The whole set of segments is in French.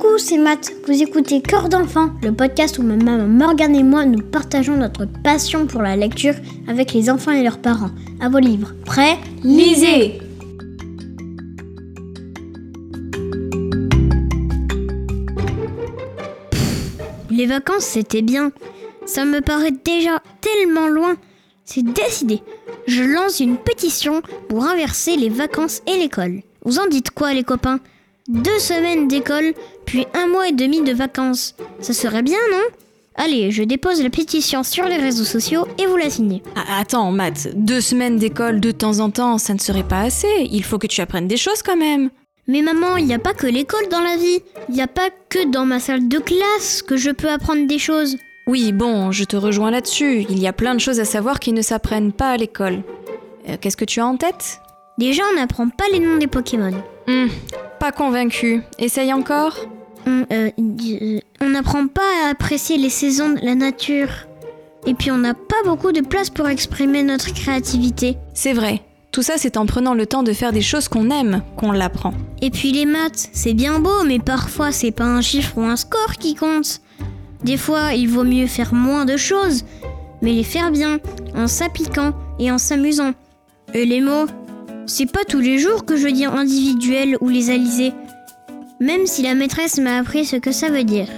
Coucou, c'est Matt. Vous écoutez Cœur d'enfant, le podcast où ma maman Morgane et moi nous partageons notre passion pour la lecture avec les enfants et leurs parents. À vos livres. Prêts Lisez Les vacances, c'était bien. Ça me paraît déjà tellement loin. C'est décidé. Je lance une pétition pour inverser les vacances et l'école. Vous en dites quoi, les copains? Deux semaines d'école, puis un mois et demi de vacances. Ça serait bien, non? Allez, je dépose la pétition sur les réseaux sociaux et vous la signez. Ah, Attends, Matt, deux semaines d'école de temps en temps, ça ne serait pas assez. Il faut que tu apprennes des choses quand même. Mais maman, il n'y a pas que l'école dans la vie. Il n'y a pas que dans ma salle de classe que je peux apprendre des choses. Oui, bon, je te rejoins là-dessus. Il y a plein de choses à savoir qui ne s'apprennent pas à l'école. Euh, Qu'est-ce que tu as en tête? Déjà, on n'apprend pas les noms des Pokémon. Hmm, Pas convaincu. Essaye encore On euh, euh, on n'apprend pas à apprécier les saisons de la nature. Et puis on n'a pas beaucoup de place pour exprimer notre créativité. C'est vrai. Tout ça, c'est en prenant le temps de faire des choses qu'on aime qu'on l'apprend. Et puis les maths, c'est bien beau, mais parfois c'est pas un chiffre ou un score qui compte. Des fois, il vaut mieux faire moins de choses, mais les faire bien, en s'appliquant et en s'amusant. Et les mots, c'est pas tous les jours que je dis individuel ou les alizés, même si la maîtresse m'a appris ce que ça veut dire.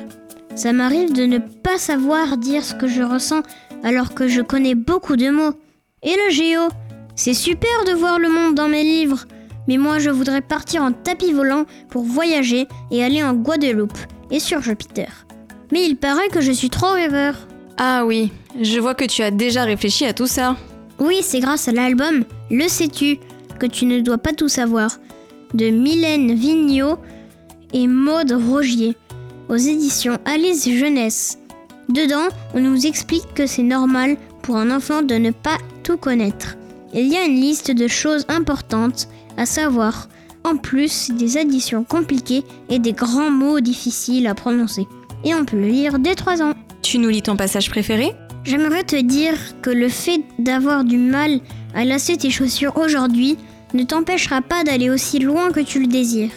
Ça m'arrive de ne pas savoir dire ce que je ressens alors que je connais beaucoup de mots. Et le géo C'est super de voir le monde dans mes livres, mais moi je voudrais partir en tapis volant pour voyager et aller en Guadeloupe et sur Jupiter. Mais il paraît que je suis trop rêveur. Ah oui, je vois que tu as déjà réfléchi à tout ça. Oui, c'est grâce à l'album Le sais-tu que tu ne dois pas tout savoir de Mylène Vigneault et Maude Rogier aux éditions Alice Jeunesse. Dedans, on nous explique que c'est normal pour un enfant de ne pas tout connaître. Il y a une liste de choses importantes à savoir, en plus des additions compliquées et des grands mots difficiles à prononcer. Et on peut le lire dès 3 ans. Tu nous lis ton passage préféré? J'aimerais te dire que le fait d'avoir du mal à lasser tes chaussures aujourd'hui ne t'empêchera pas d'aller aussi loin que tu le désires.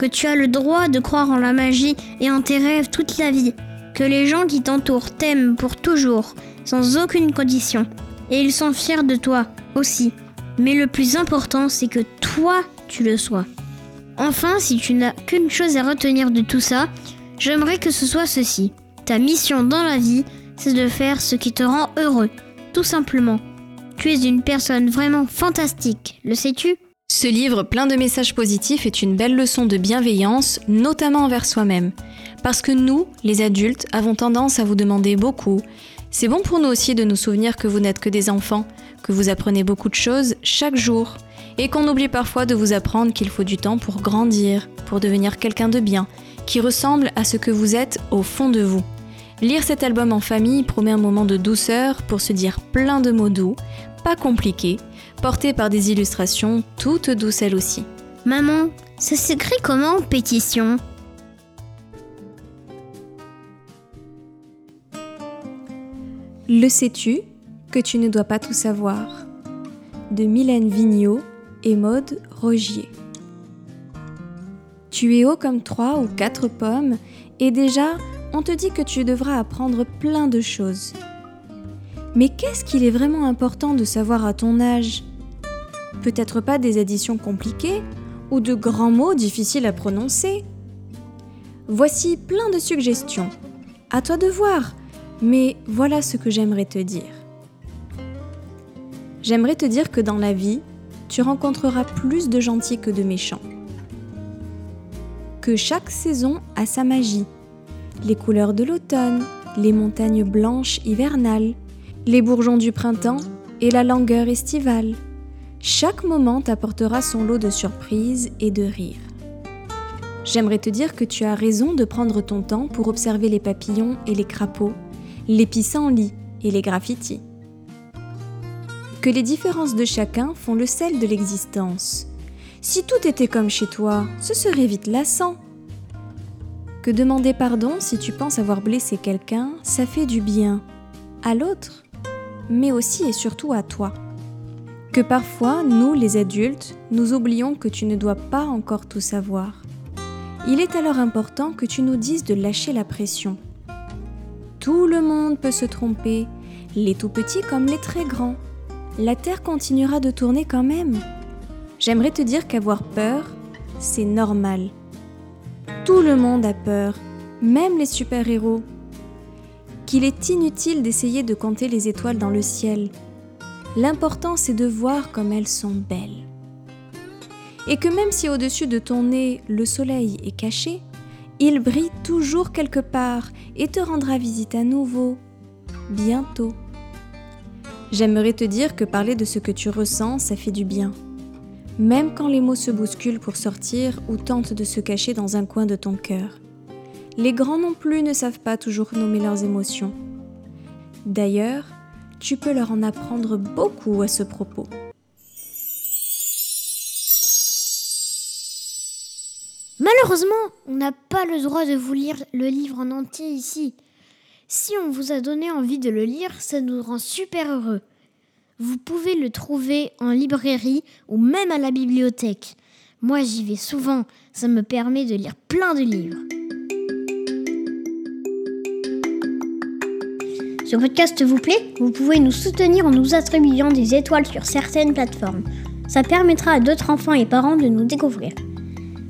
Que tu as le droit de croire en la magie et en tes rêves toute la vie. Que les gens qui t'entourent t'aiment pour toujours, sans aucune condition. Et ils sont fiers de toi aussi. Mais le plus important, c'est que toi, tu le sois. Enfin, si tu n'as qu'une chose à retenir de tout ça, j'aimerais que ce soit ceci. Ta mission dans la vie, c'est de faire ce qui te rend heureux, tout simplement. Tu es une personne vraiment fantastique, le sais-tu? Ce livre plein de messages positifs est une belle leçon de bienveillance, notamment envers soi-même. Parce que nous, les adultes, avons tendance à vous demander beaucoup. C'est bon pour nous aussi de nous souvenir que vous n'êtes que des enfants, que vous apprenez beaucoup de choses chaque jour, et qu'on oublie parfois de vous apprendre qu'il faut du temps pour grandir, pour devenir quelqu'un de bien, qui ressemble à ce que vous êtes au fond de vous. Lire cet album en famille promet un moment de douceur pour se dire plein de mots doux, pas compliqués, portés par des illustrations toutes douces elles aussi. Maman, ça s'écrit comment pétition? Le sais-tu que tu ne dois pas tout savoir? De Mylène Vigneault et Maude Rogier. Tu es haut comme trois ou quatre pommes et déjà on te dit que tu devras apprendre plein de choses. Mais qu'est-ce qu'il est vraiment important de savoir à ton âge? Peut-être pas des additions compliquées ou de grands mots difficiles à prononcer. Voici plein de suggestions. À toi de voir, mais voilà ce que j'aimerais te dire. J'aimerais te dire que dans la vie, tu rencontreras plus de gentils que de méchants. Que chaque saison a sa magie. Les couleurs de l'automne, les montagnes blanches hivernales, les bourgeons du printemps et la langueur estivale. Chaque moment t'apportera son lot de surprises et de rires. J'aimerais te dire que tu as raison de prendre ton temps pour observer les papillons et les crapauds, les pissenlits et les graffitis. Que les différences de chacun font le sel de l'existence. Si tout était comme chez toi, ce serait vite lassant. Que demander pardon si tu penses avoir blessé quelqu'un, ça fait du bien à l'autre, mais aussi et surtout à toi. Que parfois, nous les adultes, nous oublions que tu ne dois pas encore tout savoir. Il est alors important que tu nous dises de lâcher la pression. Tout le monde peut se tromper, les tout petits comme les très grands. La Terre continuera de tourner quand même. J'aimerais te dire qu'avoir peur, c'est normal. Tout le monde a peur, même les super-héros. Qu'il est inutile d'essayer de compter les étoiles dans le ciel. L'important c'est de voir comme elles sont belles. Et que même si au-dessus de ton nez le soleil est caché, il brille toujours quelque part et te rendra visite à nouveau, bientôt. J'aimerais te dire que parler de ce que tu ressens, ça fait du bien même quand les mots se bousculent pour sortir ou tentent de se cacher dans un coin de ton cœur. Les grands non plus ne savent pas toujours nommer leurs émotions. D'ailleurs, tu peux leur en apprendre beaucoup à ce propos. Malheureusement, on n'a pas le droit de vous lire le livre en entier ici. Si on vous a donné envie de le lire, ça nous rend super heureux. Vous pouvez le trouver en librairie ou même à la bibliothèque. Moi j'y vais souvent, ça me permet de lire plein de livres. Ce podcast vous plaît Vous pouvez nous soutenir en nous attribuant des étoiles sur certaines plateformes. Ça permettra à d'autres enfants et parents de nous découvrir.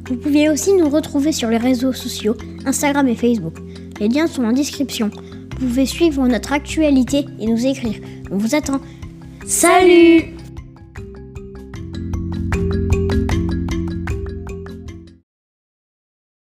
Vous pouvez aussi nous retrouver sur les réseaux sociaux, Instagram et Facebook. Les liens sont en description. Vous pouvez suivre notre actualité et nous écrire. On vous attend. Salut